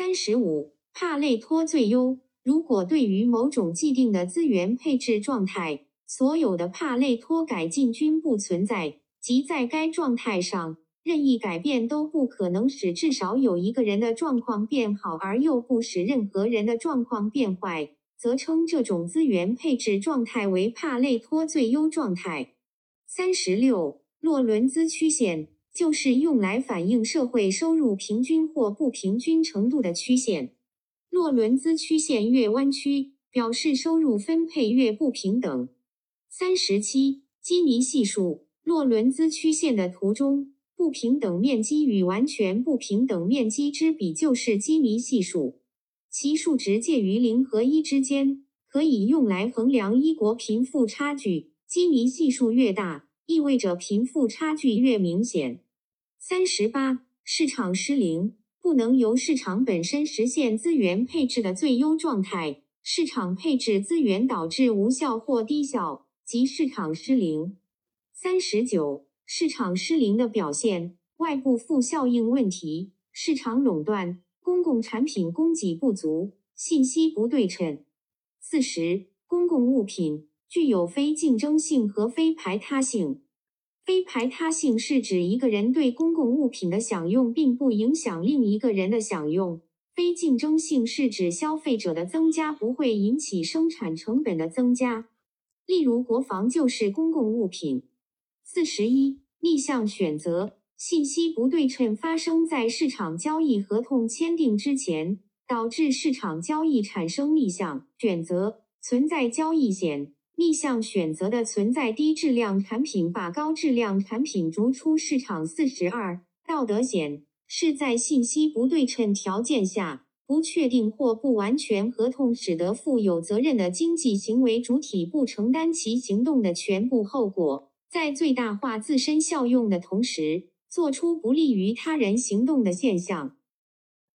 三十五，帕累托最优。如果对于某种既定的资源配置状态，所有的帕累托改进均不存在，即在该状态上，任意改变都不可能使至少有一个人的状况变好，而又不使任何人的状况变坏，则称这种资源配置状态为帕累托最优状态。三十六，洛伦兹曲线就是用来反映社会收入平均或不平均程度的曲线。洛伦兹曲线越弯曲，表示收入分配越不平等。三十七，基尼系数。洛伦兹曲线的图中，不平等面积与完全不平等面积之比就是基尼系数，其数值介于零和一之间，可以用来衡量一国贫富差距。基尼系数越大，意味着贫富差距越明显。三十八，市场失灵。不能由市场本身实现资源配置的最优状态，市场配置资源导致无效或低效，即市场失灵。三十九，市场失灵的表现：外部负效应问题、市场垄断、公共产品供给不足、信息不对称。四十，公共物品具有非竞争性和非排他性。非排他性是指一个人对公共物品的享用并不影响另一个人的享用。非竞争性是指消费者的增加不会引起生产成本的增加。例如，国防就是公共物品。四十一，逆向选择信息不对称发生在市场交易合同签订之前，导致市场交易产生逆向选择，存在交易险。逆向选择的存在，低质量产品把高质量产品逐出市场。四十二，道德险是在信息不对称条件下，不确定或不完全合同使得负有责任的经济行为主体不承担其行动的全部后果，在最大化自身效用的同时，做出不利于他人行动的现象。